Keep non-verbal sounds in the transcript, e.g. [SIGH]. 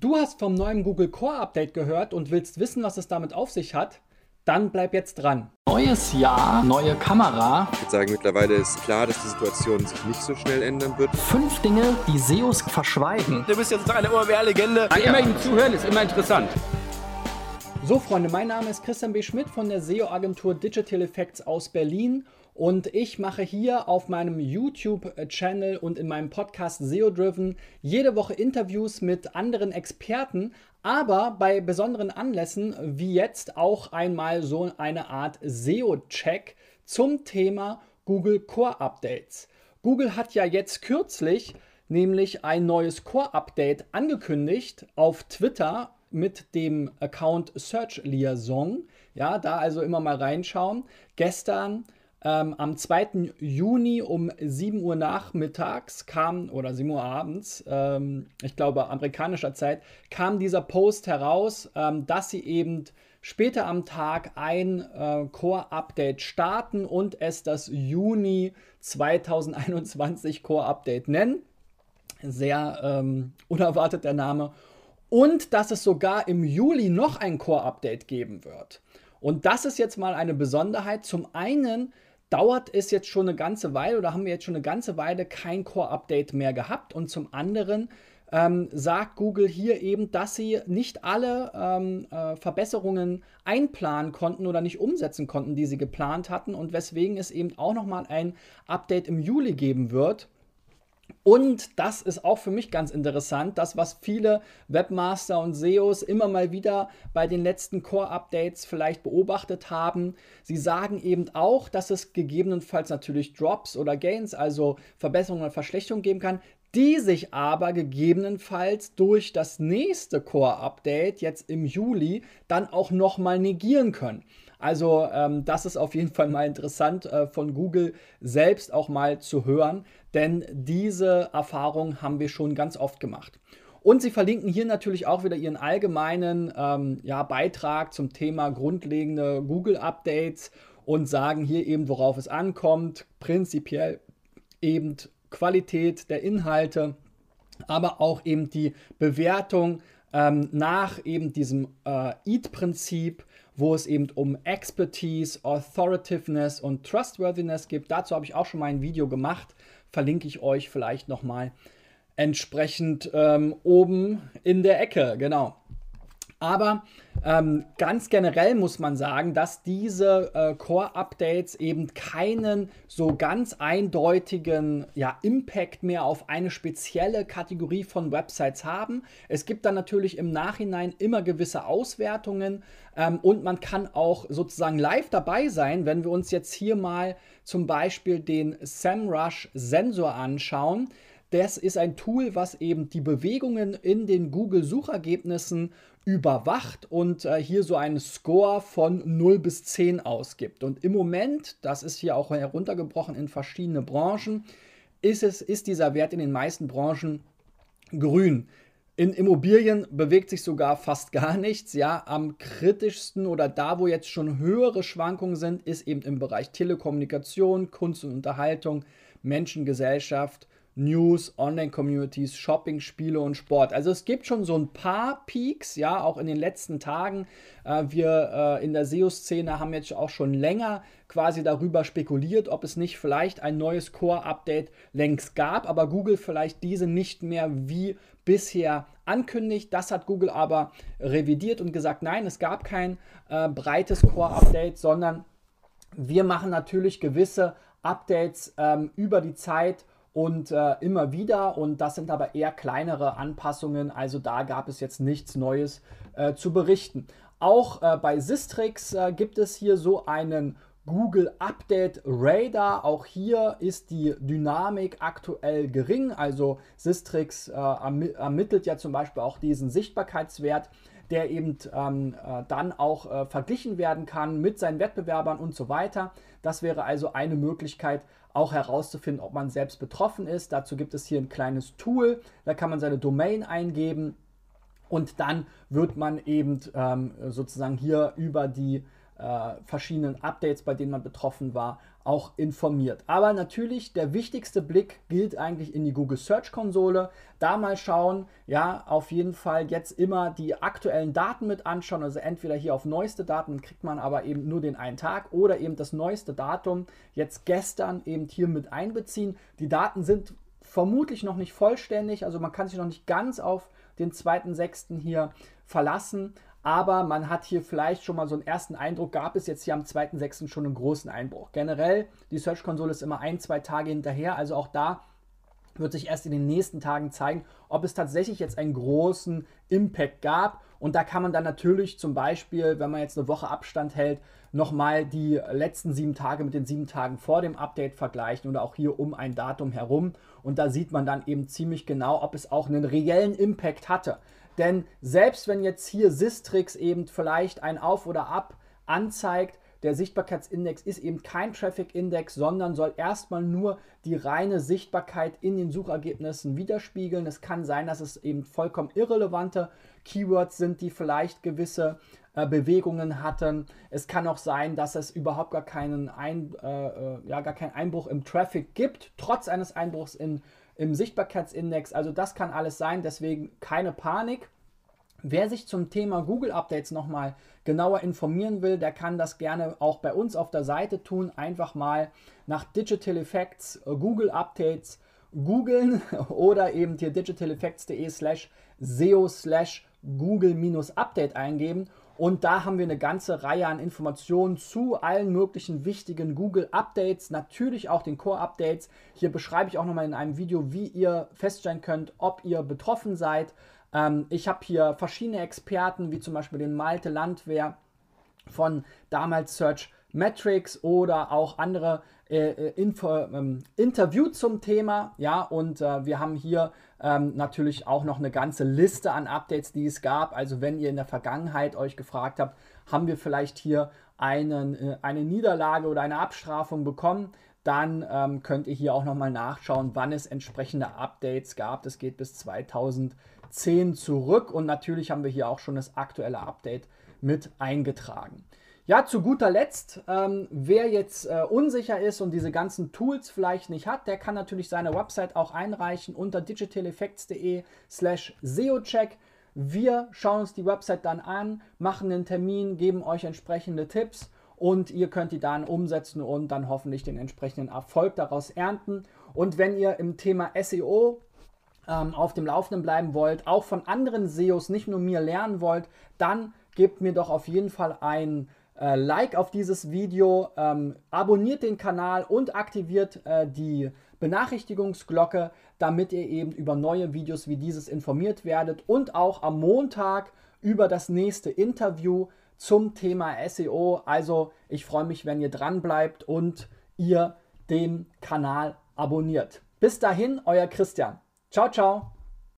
Du hast vom neuen Google Core Update gehört und willst wissen, was es damit auf sich hat? Dann bleib jetzt dran. Neues Jahr, neue Kamera. Ich würde sagen, mittlerweile ist klar, dass die Situation sich nicht so schnell ändern wird. Fünf Dinge, die SEOs verschweigen. Du bist jetzt eine OMR-Legende. Immer ihm zuhören ist immer interessant. So, Freunde, mein Name ist Christian B. Schmidt von der SEO-Agentur Digital Effects aus Berlin und ich mache hier auf meinem YouTube-Channel und in meinem Podcast SEO Driven jede Woche Interviews mit anderen Experten, aber bei besonderen Anlässen wie jetzt auch einmal so eine Art SEO-Check zum Thema Google Core Updates. Google hat ja jetzt kürzlich nämlich ein neues Core Update angekündigt auf Twitter mit dem Account Search Liaison. Ja, da also immer mal reinschauen. Gestern ähm, am 2. Juni um 7 Uhr nachmittags kam, oder 7 Uhr abends, ähm, ich glaube amerikanischer Zeit, kam dieser Post heraus, ähm, dass sie eben später am Tag ein äh, Core-Update starten und es das Juni 2021 Core-Update nennen. Sehr ähm, unerwartet der Name. Und dass es sogar im Juli noch ein Core-Update geben wird. Und das ist jetzt mal eine Besonderheit. Zum einen dauert es jetzt schon eine ganze Weile oder haben wir jetzt schon eine ganze Weile kein Core-Update mehr gehabt. Und zum anderen ähm, sagt Google hier eben, dass sie nicht alle ähm, äh, Verbesserungen einplanen konnten oder nicht umsetzen konnten, die sie geplant hatten und weswegen es eben auch nochmal ein Update im Juli geben wird. Und das ist auch für mich ganz interessant, das, was viele Webmaster und SEOs immer mal wieder bei den letzten Core-Updates vielleicht beobachtet haben. Sie sagen eben auch, dass es gegebenenfalls natürlich Drops oder Gains, also Verbesserungen oder Verschlechterungen geben kann, die sich aber gegebenenfalls durch das nächste Core-Update jetzt im Juli dann auch nochmal negieren können. Also ähm, das ist auf jeden Fall mal interessant äh, von Google selbst auch mal zu hören, denn diese Erfahrung haben wir schon ganz oft gemacht. Und sie verlinken hier natürlich auch wieder ihren allgemeinen ähm, ja, Beitrag zum Thema grundlegende Google-Updates und sagen hier eben, worauf es ankommt. Prinzipiell eben Qualität der Inhalte, aber auch eben die Bewertung ähm, nach eben diesem äh, EAT-Prinzip wo es eben um Expertise, Authoritiveness und Trustworthiness geht. Dazu habe ich auch schon mal ein Video gemacht. Verlinke ich euch vielleicht nochmal entsprechend ähm, oben in der Ecke. Genau. Aber ähm, ganz generell muss man sagen, dass diese äh, Core-Updates eben keinen so ganz eindeutigen ja, Impact mehr auf eine spezielle Kategorie von Websites haben. Es gibt dann natürlich im Nachhinein immer gewisse Auswertungen ähm, und man kann auch sozusagen live dabei sein, wenn wir uns jetzt hier mal zum Beispiel den SEMrush-Sensor anschauen. Das ist ein Tool, was eben die Bewegungen in den Google-Suchergebnissen überwacht und äh, hier so einen Score von 0 bis 10 ausgibt. Und im Moment, das ist hier auch heruntergebrochen in verschiedene Branchen, ist, es, ist dieser Wert in den meisten Branchen grün. In Immobilien bewegt sich sogar fast gar nichts. Ja, am kritischsten oder da, wo jetzt schon höhere Schwankungen sind, ist eben im Bereich Telekommunikation, Kunst und Unterhaltung, Menschengesellschaft News, Online-Communities, Shopping, Spiele und Sport. Also es gibt schon so ein paar Peaks, ja, auch in den letzten Tagen. Äh, wir äh, in der SEO-Szene haben jetzt auch schon länger quasi darüber spekuliert, ob es nicht vielleicht ein neues Core-Update längst gab, aber Google vielleicht diese nicht mehr wie bisher ankündigt. Das hat Google aber revidiert und gesagt, nein, es gab kein äh, breites Core-Update, sondern wir machen natürlich gewisse Updates ähm, über die Zeit und äh, immer wieder. Und das sind aber eher kleinere Anpassungen. Also da gab es jetzt nichts Neues äh, zu berichten. Auch äh, bei Sistrix äh, gibt es hier so einen Google Update Radar. Auch hier ist die Dynamik aktuell gering. Also Sistrix äh, ermittelt ja zum Beispiel auch diesen Sichtbarkeitswert der eben ähm, äh, dann auch verglichen werden kann mit seinen Wettbewerbern und so weiter. Das wäre also eine Möglichkeit, auch herauszufinden, ob man selbst betroffen ist. Dazu gibt es hier ein kleines Tool, da kann man seine Domain eingeben und dann wird man eben ähm, sozusagen hier über die äh, verschiedenen Updates, bei denen man betroffen war, auch informiert. Aber natürlich der wichtigste Blick gilt eigentlich in die Google Search Konsole. Da mal schauen, ja, auf jeden Fall jetzt immer die aktuellen Daten mit anschauen. Also entweder hier auf neueste Daten kriegt man aber eben nur den einen Tag oder eben das neueste Datum jetzt gestern eben hier mit einbeziehen. Die Daten sind vermutlich noch nicht vollständig, also man kann sich noch nicht ganz auf den 2.6. hier verlassen, aber man hat hier vielleicht schon mal so einen ersten Eindruck, gab es jetzt hier am 2.6. schon einen großen Einbruch. Generell, die Search-Konsole ist immer ein, zwei Tage hinterher, also auch da wird sich erst in den nächsten Tagen zeigen, ob es tatsächlich jetzt einen großen Impact gab. Und da kann man dann natürlich zum Beispiel, wenn man jetzt eine Woche Abstand hält, nochmal die letzten sieben Tage mit den sieben Tagen vor dem Update vergleichen oder auch hier um ein Datum herum. Und da sieht man dann eben ziemlich genau, ob es auch einen reellen Impact hatte. Denn selbst wenn jetzt hier Sistrix eben vielleicht ein Auf oder Ab anzeigt, der Sichtbarkeitsindex ist eben kein Traffic-Index, sondern soll erstmal nur die reine Sichtbarkeit in den Suchergebnissen widerspiegeln. Es kann sein, dass es eben vollkommen irrelevante Keywords sind, die vielleicht gewisse äh, Bewegungen hatten. Es kann auch sein, dass es überhaupt gar keinen, Ein, äh, äh ja, gar keinen Einbruch im Traffic gibt, trotz eines Einbruchs in im Sichtbarkeitsindex. Also das kann alles sein, deswegen keine Panik. Wer sich zum Thema Google Updates nochmal genauer informieren will, der kann das gerne auch bei uns auf der Seite tun. Einfach mal nach Digital Effects äh, Google Updates googeln [LAUGHS] oder eben hier digitaleffects.de slash SEO slash Google-Update eingeben und da haben wir eine ganze Reihe an Informationen zu allen möglichen wichtigen Google-Updates, natürlich auch den Core-Updates. Hier beschreibe ich auch nochmal in einem Video, wie ihr feststellen könnt, ob ihr betroffen seid. Ähm, ich habe hier verschiedene Experten, wie zum Beispiel den Malte Landwehr von damals Search Metrics oder auch andere äh, äh, Info, ähm, Interview zum Thema. Ja, und äh, wir haben hier ähm, natürlich auch noch eine ganze Liste an Updates, die es gab. Also wenn ihr in der Vergangenheit euch gefragt habt, haben wir vielleicht hier einen, äh, eine Niederlage oder eine Abstrafung bekommen, dann ähm, könnt ihr hier auch nochmal nachschauen, wann es entsprechende Updates gab. Das geht bis 2010 zurück und natürlich haben wir hier auch schon das aktuelle Update mit eingetragen. Ja, zu guter Letzt, ähm, wer jetzt äh, unsicher ist und diese ganzen Tools vielleicht nicht hat, der kann natürlich seine Website auch einreichen unter digitaleffects.de slash SEOcheck. Wir schauen uns die Website dann an, machen einen Termin, geben euch entsprechende Tipps und ihr könnt die dann umsetzen und dann hoffentlich den entsprechenden Erfolg daraus ernten. Und wenn ihr im Thema SEO ähm, auf dem Laufenden bleiben wollt, auch von anderen SEOs, nicht nur mir lernen wollt, dann gebt mir doch auf jeden Fall ein äh, Like auf dieses Video, ähm, abonniert den Kanal und aktiviert äh, die Benachrichtigungsglocke, damit ihr eben über neue Videos wie dieses informiert werdet und auch am Montag über das nächste Interview zum Thema SEO. Also ich freue mich, wenn ihr dran bleibt und ihr den Kanal abonniert. Bis dahin, euer Christian. Ciao, ciao.